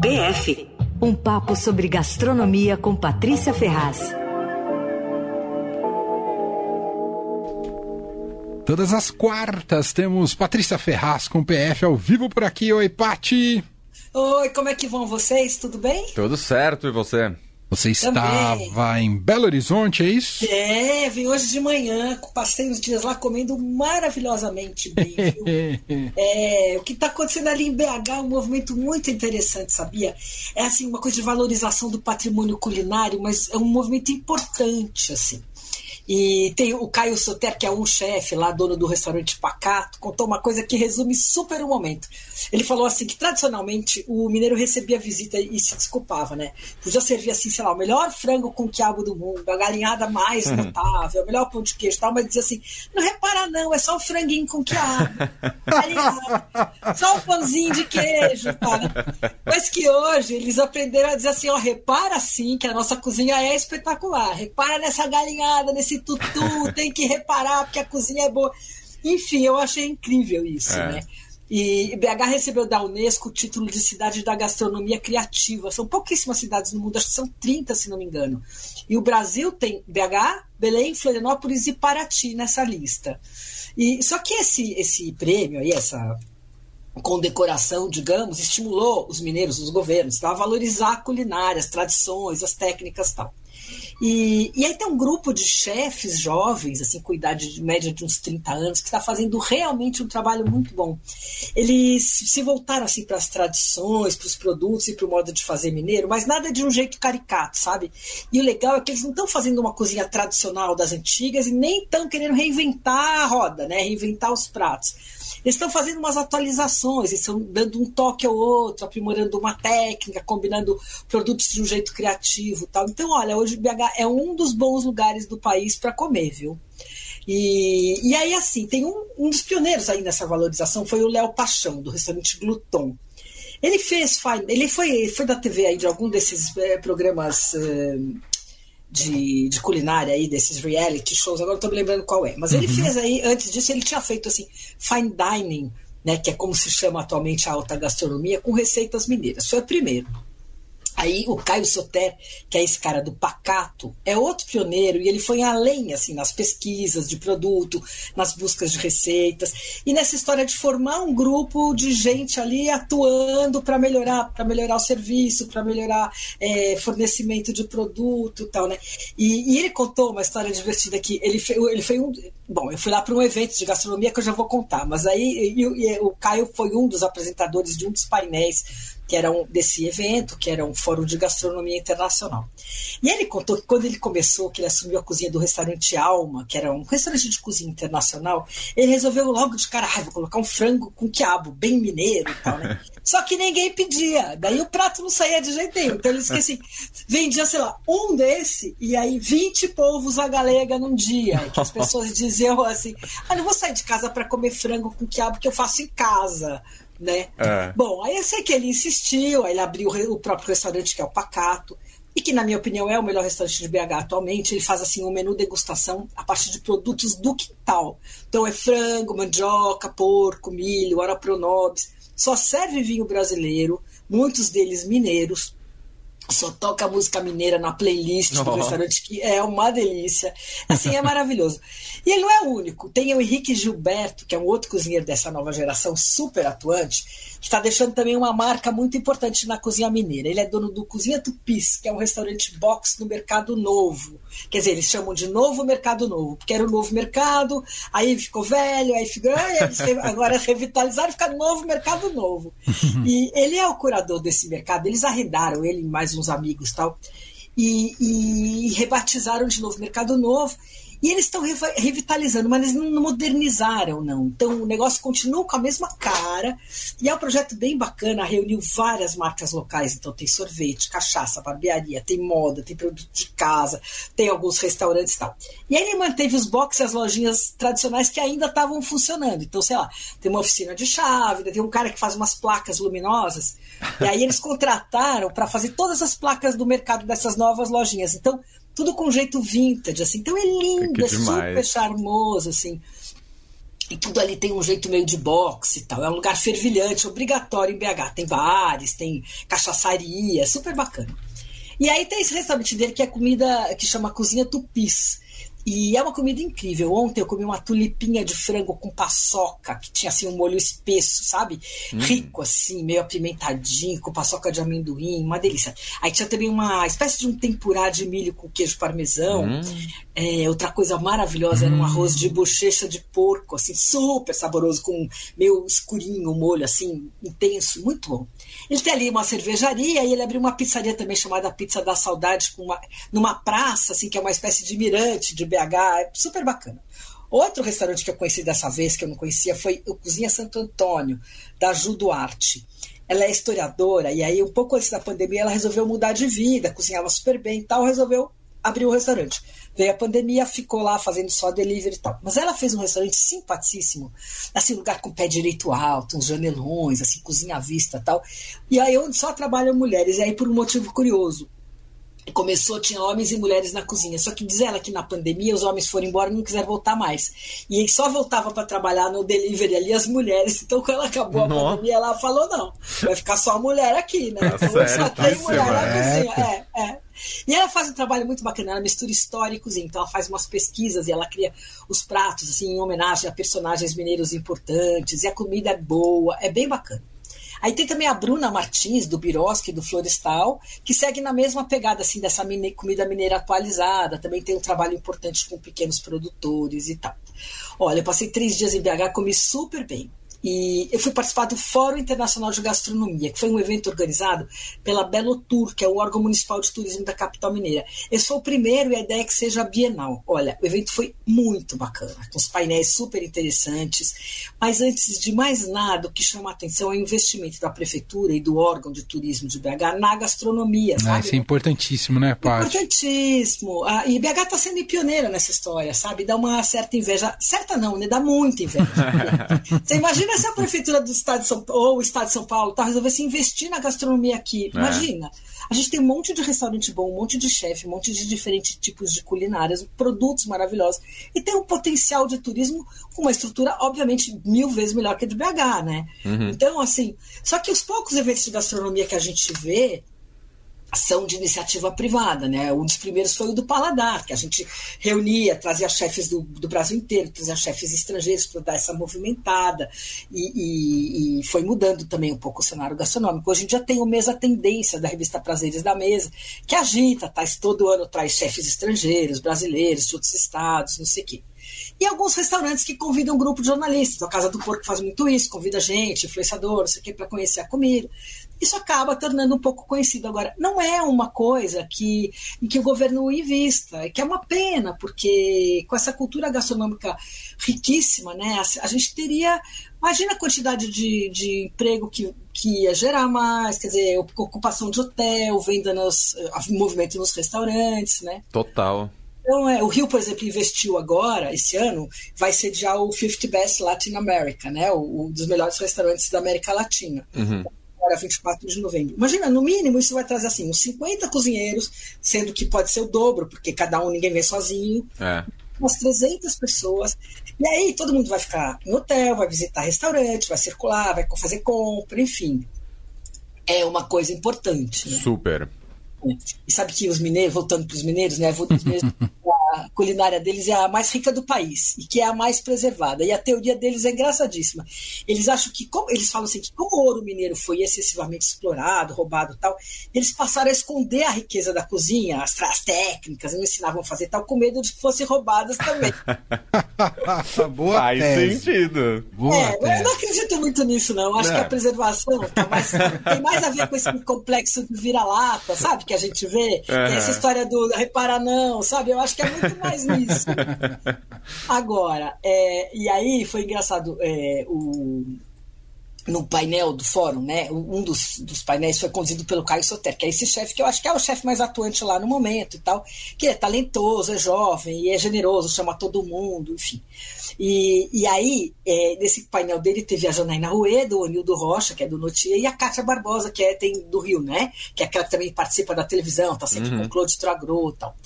PF um papo sobre gastronomia com Patrícia Ferraz. Todas as quartas temos Patrícia Ferraz com PF ao vivo por aqui. Oi, Pati! Oi, como é que vão vocês? Tudo bem? Tudo certo, e você? Você estava Também. em Belo Horizonte, é isso? É, vim hoje de manhã, passei os dias lá comendo maravilhosamente bem. é, o que está acontecendo ali em BH é um movimento muito interessante, sabia? É assim, uma coisa de valorização do patrimônio culinário, mas é um movimento importante, assim. E tem o Caio Soter, que é um chefe lá, dono do restaurante Pacato, contou uma coisa que resume super o momento. Ele falou assim que tradicionalmente o mineiro recebia visita e se desculpava, né? Podia servir assim, sei lá, o melhor frango com quiabo do mundo, a galinhada mais uhum. notável, o melhor pão de queijo e tal, mas dizia assim: não repara não, é só o franguinho com quiabo, só o pãozinho de queijo, tá? Mas que hoje eles aprenderam a dizer assim: ó, repara sim que a nossa cozinha é espetacular, repara nessa galinhada, nesse esse tutu, tem que reparar porque a cozinha é boa. Enfim, eu achei incrível isso, é. né? E BH recebeu da Unesco o título de cidade da gastronomia criativa. São pouquíssimas cidades no mundo, acho que são 30, se não me engano. E o Brasil tem BH, Belém, Florianópolis e Paraty nessa lista. E só que esse esse prêmio aí, essa condecoração, digamos, estimulou os mineiros, os governos, tá? a valorizar a culinária, as tradições, as técnicas tal. E, e aí tem um grupo de chefes jovens, assim, com idade de média de uns 30 anos, que está fazendo realmente um trabalho muito bom. Eles se voltaram assim para as tradições, para os produtos e para o modo de fazer mineiro, mas nada de um jeito caricato, sabe? E o legal é que eles não estão fazendo uma cozinha tradicional das antigas e nem estão querendo reinventar a roda, né? Reinventar os pratos eles estão fazendo umas atualizações, eles estão dando um toque ao outro, aprimorando uma técnica, combinando produtos de um jeito criativo tal. Então, olha, hoje BH é um dos bons lugares do país para comer, viu? E, e aí, assim, tem um, um dos pioneiros aí nessa valorização foi o Léo Paixão, do restaurante Gluton. Ele fez, ele foi, foi da TV aí de algum desses é, programas é, de, de culinária aí, desses reality shows, agora não tô me lembrando qual é. Mas uhum. ele fez aí, antes disso, ele tinha feito assim, fine dining, né, que é como se chama atualmente a alta gastronomia, com receitas mineiras. Foi o primeiro. Aí o Caio Soter, que é esse cara do pacato, é outro pioneiro e ele foi além assim nas pesquisas de produto, nas buscas de receitas e nessa história de formar um grupo de gente ali atuando para melhorar, para melhorar o serviço, para melhorar é, fornecimento de produto, tal, né? E, e, ele contou uma história divertida que ele foi, ele foi um, bom, eu fui lá para um evento de gastronomia que eu já vou contar, mas aí e, e, o Caio foi um dos apresentadores de um dos painéis que era um, desse evento, que era um fórum de gastronomia internacional. E ele contou que quando ele começou, que ele assumiu a cozinha do restaurante Alma, que era um restaurante de cozinha internacional, ele resolveu logo de cara, ah, vou colocar um frango com quiabo, bem mineiro e tal, né? Só que ninguém pedia, daí o prato não saía de jeito nenhum. Então ele disse que assim, vendia, sei lá, um desse e aí 20 povos a galega num dia. Que as pessoas diziam assim, ah, não vou sair de casa para comer frango com quiabo que eu faço em casa né? É. Bom, aí eu sei que ele insistiu, aí ele abriu o próprio restaurante que é o Pacato, e que, na minha opinião, é o melhor restaurante de BH atualmente. Ele faz assim um menu degustação a partir de produtos do quintal. Então é frango, mandioca, porco, milho, arapronobis. Só serve vinho brasileiro, muitos deles mineiros só toca música mineira na playlist oh. do restaurante, que é uma delícia. Assim, é maravilhoso. E ele não é o único. Tem o Henrique Gilberto, que é um outro cozinheiro dessa nova geração, super atuante, que está deixando também uma marca muito importante na cozinha mineira. Ele é dono do Cozinha Tupis, que é um restaurante box no Mercado Novo. Quer dizer, eles chamam de Novo Mercado Novo, porque era o Novo Mercado, aí ficou velho, aí ficou. Agora revitalizaram e fica Novo Mercado Novo. E ele é o curador desse mercado, eles arrendaram ele mais uns amigos tal, e, e rebatizaram de novo Mercado Novo. E eles estão revitalizando, mas eles não modernizaram, não. Então o negócio continua com a mesma cara. E é um projeto bem bacana, reuniu várias marcas locais. Então tem sorvete, cachaça, barbearia, tem moda, tem produto de casa, tem alguns restaurantes e tal. E aí ele manteve os boxes e as lojinhas tradicionais que ainda estavam funcionando. Então, sei lá, tem uma oficina de chave, tem um cara que faz umas placas luminosas. E aí eles contrataram para fazer todas as placas do mercado dessas novas lojinhas. Então, tudo com jeito vintage, assim. Então é lindo, é super charmoso, assim. E tudo ali tem um jeito meio de boxe e tal. É um lugar fervilhante, obrigatório em BH. Tem bares, tem cachaçaria, super bacana. E aí tem esse restaurante dele que é comida que chama Cozinha Tupis. E é uma comida incrível. Ontem eu comi uma tulipinha de frango com paçoca, que tinha assim um molho espesso, sabe? Hum. Rico, assim, meio apimentadinho, com paçoca de amendoim, uma delícia. Aí tinha também uma espécie de um tempurá de milho com queijo parmesão. Hum. É, outra coisa maravilhosa hum. era um hum. arroz de bochecha de porco, assim, super saboroso, com meio escurinho o molho, assim, intenso, muito bom. Ele tem ali uma cervejaria e ele abriu uma pizzaria também chamada Pizza da Saudade, com uma, numa praça, assim, que é uma espécie de mirante de BH, é super bacana. Outro restaurante que eu conheci dessa vez, que eu não conhecia, foi o Cozinha Santo Antônio, da Ju Duarte. Ela é historiadora, e aí, um pouco antes da pandemia, ela resolveu mudar de vida, cozinhava super bem e tal, resolveu abrir o um restaurante. Veio a pandemia, ficou lá fazendo só delivery e tal. Mas ela fez um restaurante simpaticíssimo, assim, lugar com pé direito alto, uns janelões, assim, cozinha à vista tal. E aí onde só trabalham mulheres. E aí, por um motivo curioso, começou, tinha homens e mulheres na cozinha. Só que diz ela que na pandemia os homens foram embora e não quiseram voltar mais. E só voltava para trabalhar no delivery ali as mulheres. Então, quando acabou a Nossa. pandemia, ela falou: não, vai ficar só mulher aqui, né? Tá então, só tem mulher na cozinha. É, é. E ela faz um trabalho muito bacana, ela mistura história e cozinha. Então ela faz umas pesquisas e ela cria os pratos assim em homenagem a personagens mineiros importantes. E a comida é boa, é bem bacana. Aí tem também a Bruna Martins, do Birosque, do Florestal, que segue na mesma pegada assim dessa mine comida mineira atualizada. Também tem um trabalho importante com pequenos produtores e tal. Olha, eu passei três dias em BH, comi super bem. E eu fui participar do Fórum Internacional de Gastronomia, que foi um evento organizado pela Belo Tour, que é o órgão municipal de turismo da capital mineira. Esse foi o primeiro e a ideia é que seja bienal. Olha, o evento foi muito bacana, com os painéis super interessantes. Mas antes de mais nada, o que chama a atenção é o investimento da prefeitura e do órgão de turismo de BH na gastronomia. Ah, isso é importantíssimo, né, Paty? Importantíssimo. Ah, e BH está sendo pioneira nessa história, sabe? Dá uma certa inveja. Certa não, né? Dá muita inveja. Você imagina Imagina se a prefeitura do estado de São Paulo, ou o estado de São Paulo, tá, resolvesse investir na gastronomia aqui. É. Imagina. A gente tem um monte de restaurante bom, um monte de chefe, um monte de diferentes tipos de culinárias, produtos maravilhosos. E tem um potencial de turismo com uma estrutura, obviamente, mil vezes melhor que a de BH, né? Uhum. Então, assim, só que os poucos eventos de gastronomia que a gente vê, ação de iniciativa privada, né? Um dos primeiros foi o do Paladar, que a gente reunia, trazia chefes do, do Brasil inteiro, trazia chefes estrangeiros para dar essa movimentada e, e, e, foi mudando também um pouco o cenário gastronômico. Hoje em dia tem o Mesa Tendência da revista Prazeres da Mesa, que agita, traz todo ano traz chefes estrangeiros, brasileiros, de outros estados, não sei o quê. E alguns restaurantes que convidam um grupo de jornalistas. A Casa do Porco faz muito isso, convida gente, influenciador, não sei o quê, para conhecer a comida isso acaba tornando um pouco conhecido. Agora, não é uma coisa que, em que o governo invista, que é uma pena, porque com essa cultura gastronômica riquíssima, né, a, a gente teria. Imagina a quantidade de, de emprego que, que ia gerar mais, quer dizer, ocupação de hotel, venda nos. movimento nos restaurantes, né? Total. Então, é, o Rio, por exemplo, investiu agora, esse ano, vai sediar o 50 Best Latin America, né? Um dos melhores restaurantes da América Latina. Uhum agora 24 de novembro. Imagina, no mínimo, isso vai trazer assim, uns 50 cozinheiros, sendo que pode ser o dobro, porque cada um ninguém vem sozinho. É. Umas 300 pessoas. E aí todo mundo vai ficar em hotel, vai visitar restaurante, vai circular, vai fazer compra, enfim. É uma coisa importante. Né? Super. E sabe que os mineiros, voltando para os mineiros, né? Os mineiros a culinária deles é a mais rica do país e que é a mais preservada. E a teoria deles é engraçadíssima. Eles acham que, como, eles falam assim, que como o ouro mineiro foi excessivamente explorado, roubado tal, eles passaram a esconder a riqueza da cozinha, as, as técnicas, não ensinavam a fazer tal, com medo de que fossem roubadas também. Boa Faz tese. sentido. Boa é, mas eu não acredito muito nisso, não. Acho é. que a preservação tá mais, tem mais a ver com esse complexo de vira-lata, sabe? Que a gente vê. É. essa história do repara não, sabe? Eu acho que é muito muito mais nisso. Agora, é, e aí foi engraçado, é, o, no painel do fórum, né? Um dos, dos painéis foi conduzido pelo Caio Soter, que é esse chefe que eu acho que é o chefe mais atuante lá no momento e tal, que é talentoso, é jovem e é generoso, chama todo mundo, enfim. E, e aí, é, nesse painel dele teve a Janaína Rueda, o Anildo Rocha, que é do Notia, e a Kátia Barbosa, que é tem do Rio, né? Que é aquela que também participa da televisão, tá sempre uhum. com o Claude Tragro e tal.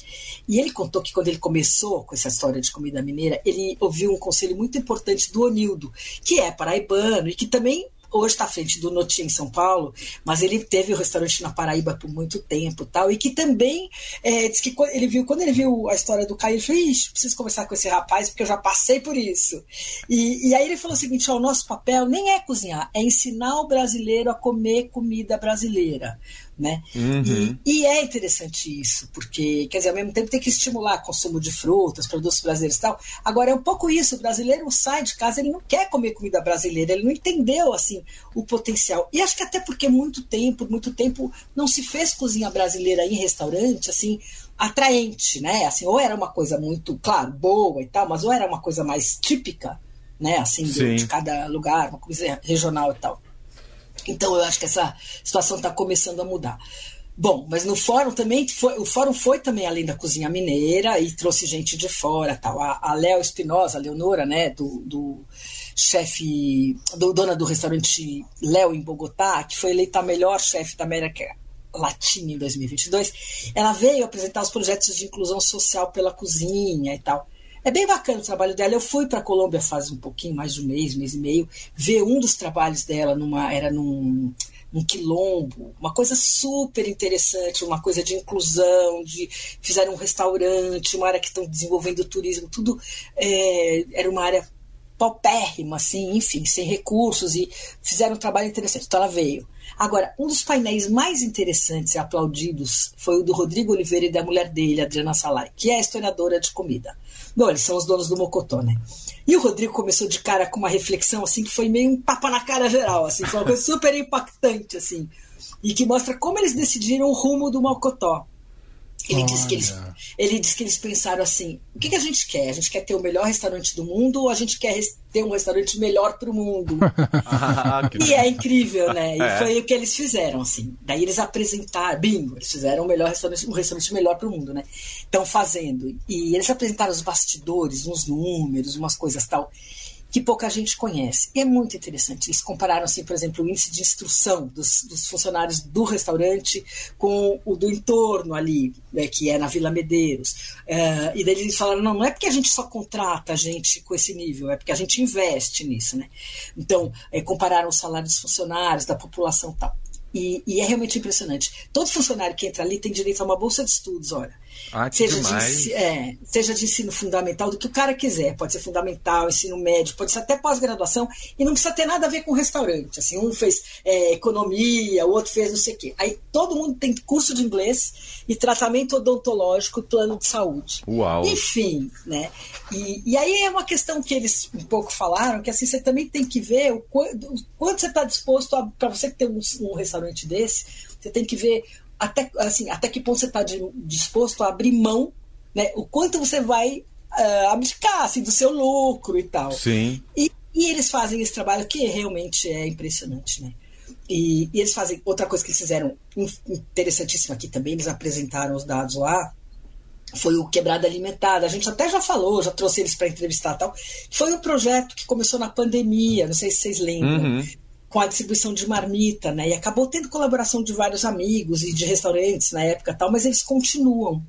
E ele contou que quando ele começou com essa história de comida mineira, ele ouviu um conselho muito importante do Onildo, que é paraibano e que também hoje está à frente do Notim em São Paulo, mas ele teve o um restaurante na Paraíba por muito tempo tal, e que também é, diz que ele viu, quando ele viu a história do Caio, ele falou, Ixi, preciso conversar com esse rapaz, porque eu já passei por isso. E, e aí ele falou o seguinte: o nosso papel nem é cozinhar, é ensinar o brasileiro a comer comida brasileira né? Uhum. E, e, é interessante isso, porque, quer dizer, ao mesmo tempo tem que estimular o consumo de frutas, produtos brasileiros e tal. Agora, é um pouco isso, o brasileiro sai de casa, ele não quer comer comida brasileira, ele não entendeu, assim, o potencial. E acho que até porque muito tempo, muito tempo, não se fez cozinha brasileira em restaurante, assim, atraente, né? Assim, ou era uma coisa muito, claro, boa e tal, mas ou era uma coisa mais típica, né? Assim, de, de cada lugar, uma coisa regional e tal. Então eu acho que essa situação está começando a mudar. Bom, mas no fórum também foi, o fórum foi também além da cozinha mineira e trouxe gente de fora, tal. A, a Léo Espinosa, a Leonora, né, do, do chefe, do, dona do restaurante Léo em Bogotá, que foi eleita a melhor chefe da América Latina em 2022, ela veio apresentar os projetos de inclusão social pela cozinha e tal. É bem bacana o trabalho dela. Eu fui para a Colômbia faz um pouquinho, mais de um mês, mês e meio, ver um dos trabalhos dela numa era num, num quilombo, uma coisa super interessante, uma coisa de inclusão, de fizeram um restaurante, uma área que estão desenvolvendo turismo, tudo é, era uma área paupérrima, assim, enfim, sem recursos e fizeram um trabalho interessante. Então ela veio. Agora, um dos painéis mais interessantes e aplaudidos foi o do Rodrigo Oliveira e da mulher dele, Adriana Salai, que é historiadora de comida. Bom, eles são os donos do Mocotó, né? E o Rodrigo começou de cara com uma reflexão, assim, que foi meio um tapa na cara geral, assim, foi uma coisa super impactante, assim, e que mostra como eles decidiram o rumo do Mocotó. Ele disse, que eles, ele disse que eles pensaram assim: o que, que, a gente quer? A gente quer ter o melhor restaurante do mundo ou a gente quer ter um restaurante melhor para o mundo? ah, e é incrível, né? E é. foi o que eles fizeram, assim. Daí eles apresentaram, bingo, eles fizeram o melhor restaurante, um restaurante melhor para o mundo, né? Estão fazendo. E eles apresentaram os bastidores, uns números, umas coisas tal que pouca gente conhece. E é muito interessante. Eles compararam, assim, por exemplo, o índice de instrução dos, dos funcionários do restaurante com o do entorno ali, né, que é na Vila Medeiros. Uh, e daí eles falaram, não, não é porque a gente só contrata gente com esse nível, é porque a gente investe nisso, né? Então, é, compararam os salários dos funcionários, da população tal. E, e, é realmente impressionante. Todo funcionário que entra ali tem direito a uma bolsa de estudos, olha. Ah, seja, de, é, seja de ensino fundamental, do que o cara quiser. Pode ser fundamental, ensino médio, pode ser até pós-graduação, e não precisa ter nada a ver com restaurante. Assim, um fez é, economia, o outro fez não sei o quê. Aí todo mundo tem curso de inglês e tratamento odontológico, plano de saúde. Uau! Enfim, né? E, e aí é uma questão que eles um pouco falaram, que assim, você também tem que ver o quanto, o quanto você está disposto para você ter um, um restaurante desse, você tem que ver até, assim, até que ponto você está disposto a abrir mão, né? O quanto você vai uh, abdicar assim, do seu lucro e tal. Sim. E, e, eles fazem esse trabalho que realmente é impressionante, né? E, e eles fazem outra coisa que eles fizeram interessantíssima aqui também, eles apresentaram os dados lá, foi o Quebrada Alimentada. A gente até já falou, já trouxe eles para entrevistar tal. Foi um projeto que começou na pandemia, não sei se vocês lembram. Uhum com a distribuição de marmita, né? E acabou tendo colaboração de vários amigos e de restaurantes na época tal, mas eles continuam.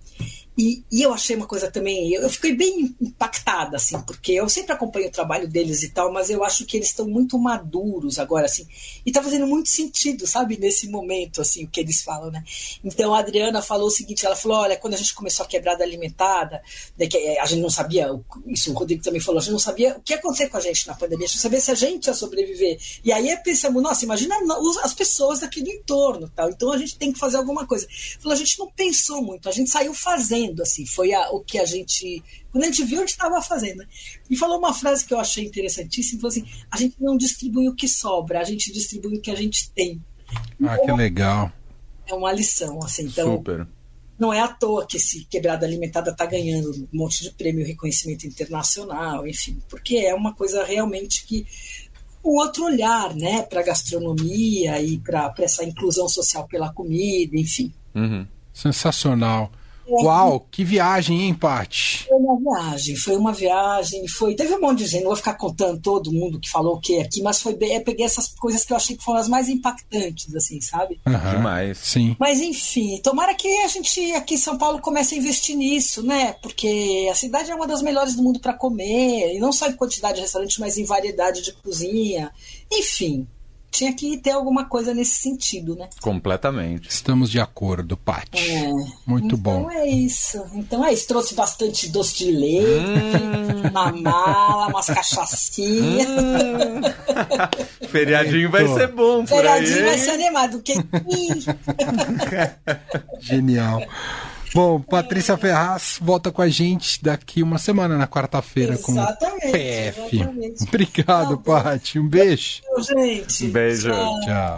E, e, eu achei uma coisa também, eu, eu, fiquei bem impactada, assim, porque eu sempre acompanho o trabalho deles e tal, mas eu acho que eles estão muito maduros agora, assim, e tá fazendo muito sentido, sabe, nesse momento, assim, o que eles falam, né? Então a Adriana falou o seguinte: ela falou, olha, quando a gente começou a quebrada alimentada, né, eh, a gente não sabia, isso o Rodrigo também falou, a gente não sabia o que ia acontecer com a gente na pandemia, a gente não sabia se a gente ia sobreviver. E aí pensamos, nossa, imagina as pessoas daqui do entorno, tal, então a gente tem que fazer alguma coisa. Falou, a gente não pensou muito, a gente saiu fazendo fazendo, assim, foi a, o que a gente. Quando a gente viu, a gente estava fazendo. E falou uma frase que eu achei interessantíssima: falou assim, a gente não distribui o que sobra, a gente distribui o que a gente tem. Ah, que legal. É uma lição, assim. Então, Super. Não é à toa que esse Quebrada Alimentada está ganhando um monte de prêmio, reconhecimento internacional, enfim, porque é uma coisa realmente que um outro olhar né, para a gastronomia e para essa inclusão social pela comida, enfim. Uhum. Sensacional. Uau, que viagem, hein, Paty? Foi uma viagem, foi uma viagem, foi. Teve um monte de gente, não vou ficar contando todo mundo que falou o que aqui, mas foi bem. Eu peguei essas coisas que eu achei que foram as mais impactantes, assim, sabe? Uhum, Demais. Sim. Mas enfim, tomara que a gente aqui em São Paulo comece a investir nisso, né? Porque a cidade é uma das melhores do mundo para comer, e não só em quantidade de restaurante, mas em variedade de cozinha. Enfim, tinha que ter alguma coisa nesse sentido, né? Completamente. Estamos de acordo, Paty. É. Muito então bom. Então é isso. Então é isso. Trouxe bastante doce de leite, hum. uma mala, umas cachaçinhas. Hum. Feriadinho vai ser bom por Feriadinho vai ser animado. Que... Genial. Bom, Patrícia Ferraz volta com a gente daqui uma semana, na quarta-feira, com o PF. Exatamente. Obrigado, tá Paty. Um beijo. Gente. Um beijo. Tchau. Tchau.